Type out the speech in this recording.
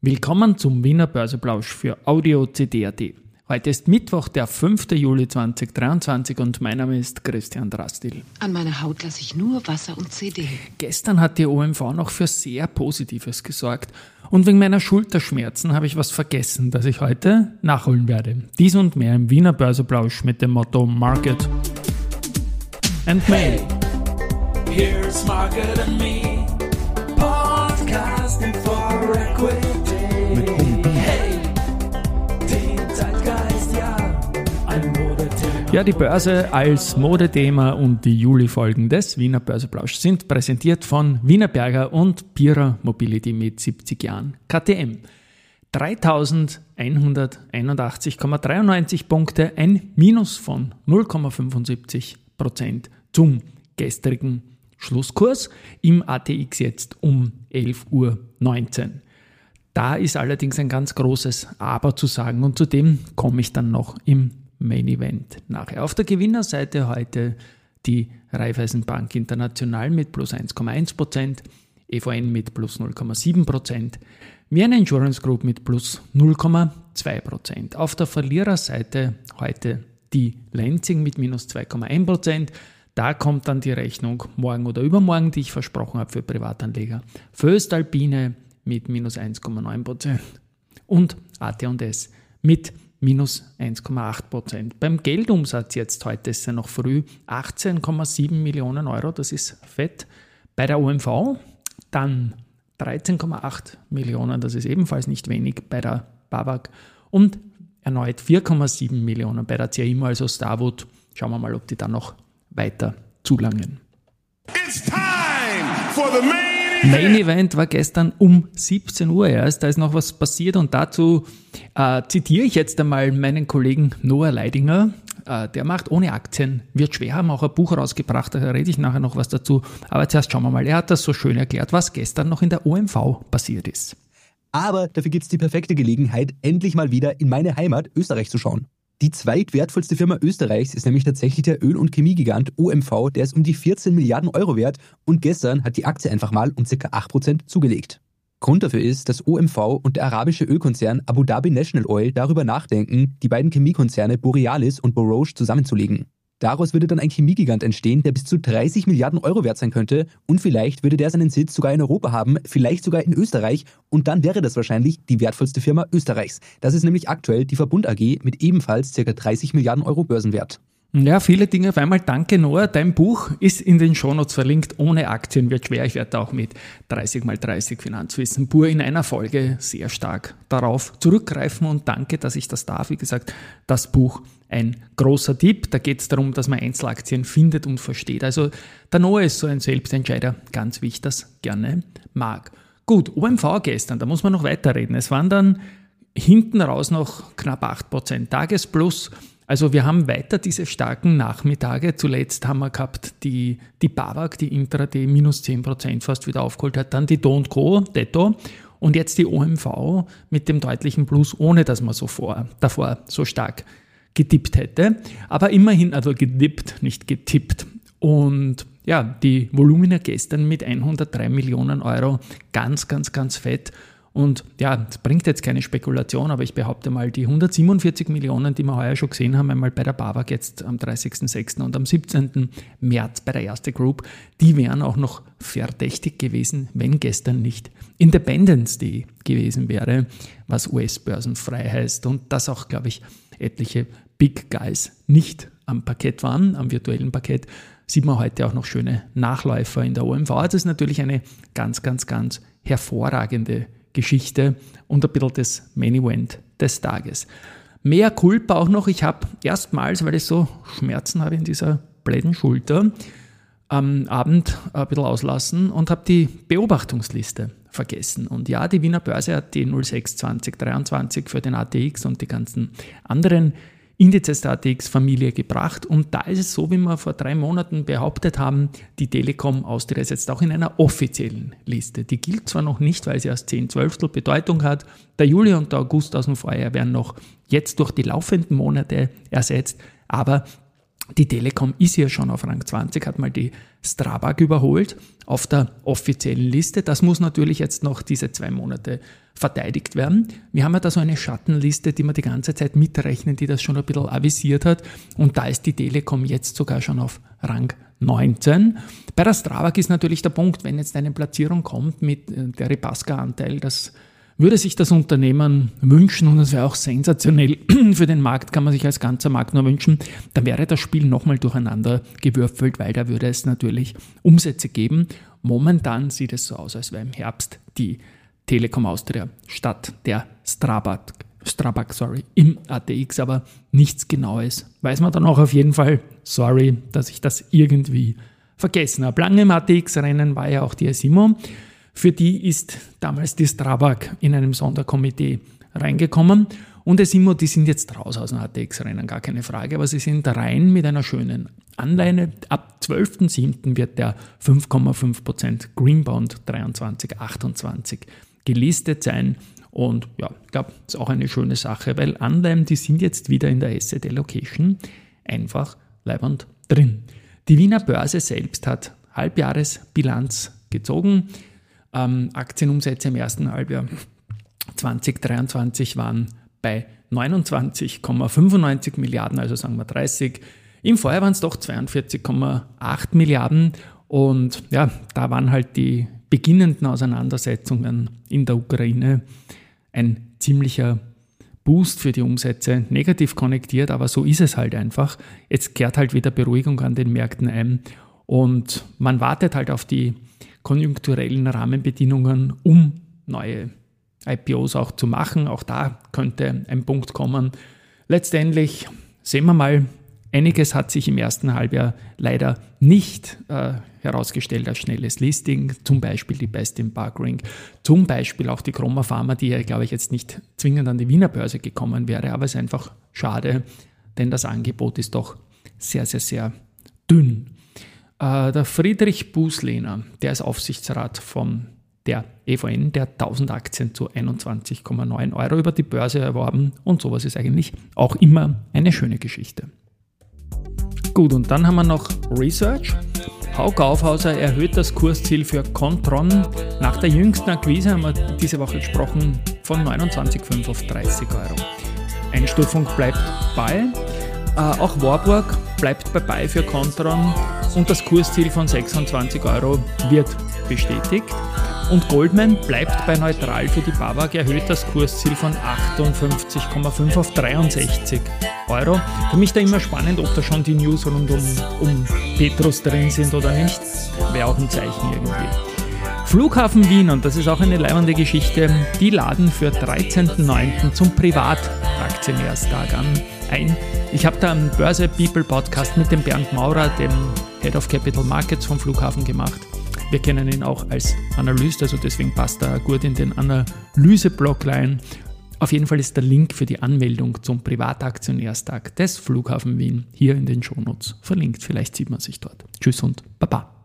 Willkommen zum Wiener Börseplausch für Audio CD.at. Heute ist Mittwoch, der 5. Juli 2023 und mein Name ist Christian Drastil. An meiner Haut lasse ich nur Wasser und CD. Gestern hat die OMV noch für sehr Positives gesorgt und wegen meiner Schulterschmerzen habe ich was vergessen, das ich heute nachholen werde. Dies und mehr im Wiener Börseplausch mit dem Motto Market and May. Here's Market and Me, Ja, die Börse als Modethema und die Juli-Folgen des Wiener Börseplausch sind präsentiert von Wiener Berger und Pira Mobility mit 70 Jahren KTM. 3181,93 Punkte, ein Minus von 0,75 Prozent zum gestrigen Schlusskurs im ATX jetzt um 11.19 Uhr. Da ist allerdings ein ganz großes Aber zu sagen und zu dem komme ich dann noch im Main Event nachher. Auf der Gewinnerseite heute die Raiffeisenbank International mit plus 1,1%, EVN mit plus 0,7%, Vienna Insurance Group mit plus 0,2%. Auf der Verliererseite heute die Lansing mit minus 2,1%. Da kommt dann die Rechnung morgen oder übermorgen, die ich versprochen habe für Privatanleger. Föstalpine mit minus 1,9% und AT&S mit minus 1,8 Prozent. Beim Geldumsatz jetzt heute ist ja noch früh 18,7 Millionen Euro, das ist fett. Bei der OMV dann 13,8 Millionen, das ist ebenfalls nicht wenig bei der BAWAG und erneut 4,7 Millionen bei der CIMO, also Starwood. Schauen wir mal, ob die dann noch weiter zulangen. It's time for the main Main Event war gestern um 17 Uhr erst. Da ist noch was passiert und dazu äh, zitiere ich jetzt einmal meinen Kollegen Noah Leidinger. Äh, der macht ohne Aktien, wird schwer, haben auch ein Buch rausgebracht, da rede ich nachher noch was dazu. Aber zuerst schauen wir mal, er hat das so schön erklärt, was gestern noch in der OMV passiert ist. Aber dafür gibt es die perfekte Gelegenheit, endlich mal wieder in meine Heimat Österreich zu schauen. Die zweitwertvollste Firma Österreichs ist nämlich tatsächlich der Öl- und Chemiegigant OMV, der ist um die 14 Milliarden Euro wert und gestern hat die Aktie einfach mal um ca. 8% zugelegt. Grund dafür ist, dass OMV und der arabische Ölkonzern Abu Dhabi National Oil darüber nachdenken, die beiden Chemiekonzerne Borealis und Borouge zusammenzulegen. Daraus würde dann ein Chemiegigant entstehen, der bis zu 30 Milliarden Euro wert sein könnte und vielleicht würde der seinen Sitz sogar in Europa haben, vielleicht sogar in Österreich und dann wäre das wahrscheinlich die wertvollste Firma Österreichs. Das ist nämlich aktuell die Verbund AG mit ebenfalls ca. 30 Milliarden Euro Börsenwert. Ja, viele Dinge auf einmal. Danke, Noah. Dein Buch ist in den Shownotes verlinkt. Ohne Aktien wird schwer. Ich werde auch mit 30 mal 30 Finanzwissen pur in einer Folge sehr stark darauf zurückgreifen und danke, dass ich das darf. Wie gesagt, das Buch ein großer Tipp. Da geht es darum, dass man Einzelaktien findet und versteht. Also der Noah ist so ein Selbstentscheider, ganz wie ich das gerne mag. Gut, OMV gestern, da muss man noch weiterreden. Es waren dann hinten raus noch knapp 8% Tagesplus. Also wir haben weiter diese starken Nachmittage. Zuletzt haben wir gehabt die, die BAWAG, die Intraday minus 10% fast wieder aufgeholt hat, dann die Don't Co, Detto und jetzt die OMV mit dem deutlichen Plus, ohne dass man so vor, davor so stark getippt hätte. Aber immerhin, also gedippt, nicht getippt. Und ja, die Volumina gestern mit 103 Millionen Euro, ganz, ganz, ganz fett. Und ja, es bringt jetzt keine Spekulation, aber ich behaupte mal, die 147 Millionen, die wir heuer schon gesehen haben, einmal bei der BAWAG jetzt am 30.06. und am 17. März bei der Erste Group, die wären auch noch verdächtig gewesen, wenn gestern nicht Independence Day gewesen wäre, was US-Börsenfrei heißt und das auch, glaube ich, etliche Big Guys nicht am Parkett waren, am virtuellen Parkett, sieht man heute auch noch schöne Nachläufer in der OMV. Das ist natürlich eine ganz, ganz, ganz hervorragende Geschichte und ein bisschen das Main Event des Tages. Mehr Culpa auch noch, ich habe erstmals, weil ich so Schmerzen habe in dieser bläden Schulter, am Abend ein bisschen auslassen und habe die Beobachtungsliste vergessen. Und ja, die Wiener Börse hat die 06 2023 für den ATX und die ganzen anderen Indizes der ATX-Familie gebracht. Und da ist es so, wie wir vor drei Monaten behauptet haben, die Telekom Austria ist jetzt auch in einer offiziellen Liste. Die gilt zwar noch nicht, weil sie erst 10 Zwölftel Bedeutung hat. Der Juli und der August aus dem Vorjahr werden noch jetzt durch die laufenden Monate ersetzt, aber Die Telekom ist ja schon auf Rang 20, hat mal die Strabag überholt auf der offiziellen Liste. Das muss natürlich jetzt noch diese zwei Monate verteidigt werden. Wir haben ja da so eine Schattenliste, die wir die ganze Zeit mitrechnen, die das schon ein bisschen avisiert hat. Und da ist die Telekom jetzt sogar schon auf Rang 19. Bei der Strabag ist natürlich der Punkt, wenn jetzt eine Platzierung kommt mit äh, der Repaska-Anteil, das würde sich das Unternehmen wünschen, und das wäre auch sensationell für den Markt, kann man sich als ganzer Markt nur wünschen, dann wäre das Spiel nochmal durcheinander gewürfelt, weil da würde es natürlich Umsätze geben. Momentan sieht es so aus, als wäre im Herbst die Telekom Austria statt der Strabag, Strabag sorry, im ATX, aber nichts Genaues. Weiß man dann auch auf jeden Fall, sorry, dass ich das irgendwie vergessen habe. Lange im ATX-Rennen war ja auch die Asimo. Für die ist damals die Strabag in einem Sonderkomitee reingekommen. Und Esimo, die sind jetzt raus aus dem ATX-Rennen, gar keine Frage, aber sie sind rein mit einer schönen Anleihe. Ab 12.07. wird der 5,5% Greenbond 2328 gelistet sein. Und ja, ich glaube, das ist auch eine schöne Sache, weil Anleihen, die sind jetzt wieder in der Asset Allocation einfach leibend drin. Die Wiener Börse selbst hat Halbjahresbilanz gezogen. Ähm, Aktienumsätze im ersten Halbjahr 2023 waren bei 29,95 Milliarden, also sagen wir 30. Im Vorjahr waren es doch 42,8 Milliarden. Und ja, da waren halt die beginnenden Auseinandersetzungen in der Ukraine ein ziemlicher Boost für die Umsätze, negativ konnektiert, aber so ist es halt einfach. Jetzt kehrt halt wieder Beruhigung an den Märkten ein und man wartet halt auf die konjunkturellen Rahmenbedingungen, um neue IPOs auch zu machen. Auch da könnte ein Punkt kommen. Letztendlich sehen wir mal, einiges hat sich im ersten Halbjahr leider nicht äh, herausgestellt als schnelles Listing, zum Beispiel die Best in Barkring, zum Beispiel auch die Chroma Pharma, die ja, glaube ich, jetzt nicht zwingend an die Wiener Börse gekommen wäre, aber es ist einfach schade, denn das Angebot ist doch sehr, sehr, sehr dünn. Äh, der Friedrich Buslehner, der ist Aufsichtsrat von der EVN, der 1000 Aktien zu 21,9 Euro über die Börse erworben und sowas ist eigentlich auch immer eine schöne Geschichte. Gut, und dann haben wir noch Research. Hauck Aufhauser erhöht das Kursziel für Contron. Nach der jüngsten Akquise haben wir diese Woche gesprochen von 29,5 auf 30 Euro. Einstufung bleibt bei. Äh, auch Warburg bleibt dabei für Contron und das Kursziel von 26 Euro wird bestätigt. Und Goldman bleibt bei neutral für die Babak, erhöht das Kursziel von 58,5 auf 63 Euro. Für mich da immer spannend, ob da schon die News rund um, um Petrus drin sind oder nicht. Wäre auch ein Zeichen irgendwie. Flughafen Wien, und das ist auch eine leibende Geschichte, die laden für 13.09. zum Privataktionärstag an ein. Ich habe da einen Börse People Podcast mit dem Bernd Maurer, dem Head of Capital Markets vom Flughafen gemacht. Wir kennen ihn auch als Analyst, also deswegen passt er gut in den Analyse-Block rein. Auf jeden Fall ist der Link für die Anmeldung zum Privataktionärstag des Flughafen Wien hier in den Shownotes verlinkt. Vielleicht sieht man sich dort. Tschüss und Baba.